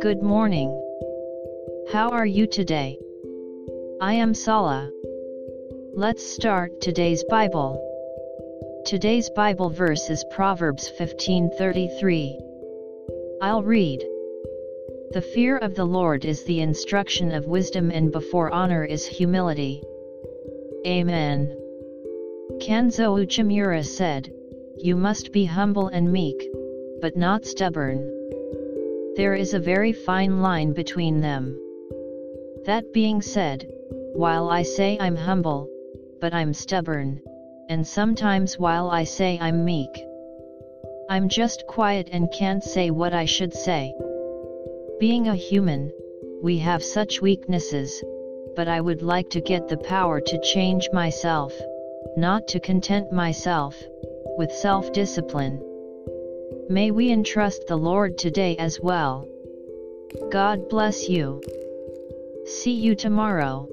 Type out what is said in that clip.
Good morning. How are you today? I am Sala. Let's start today's Bible. Today's Bible verse is Proverbs 15:33. I'll read. The fear of the Lord is the instruction of wisdom and before honor is humility. Amen. Kanzo Uchimura said, You must be humble and meek, but not stubborn. There is a very fine line between them. That being said, while I say I'm humble, but I'm stubborn, and sometimes while I say I'm meek, I'm just quiet and can't say what I should say. Being a human, we have such weaknesses, but I would like to get the power to change myself, not to content myself, with self-discipline. May we entrust the Lord today as well. God bless you. See you tomorrow.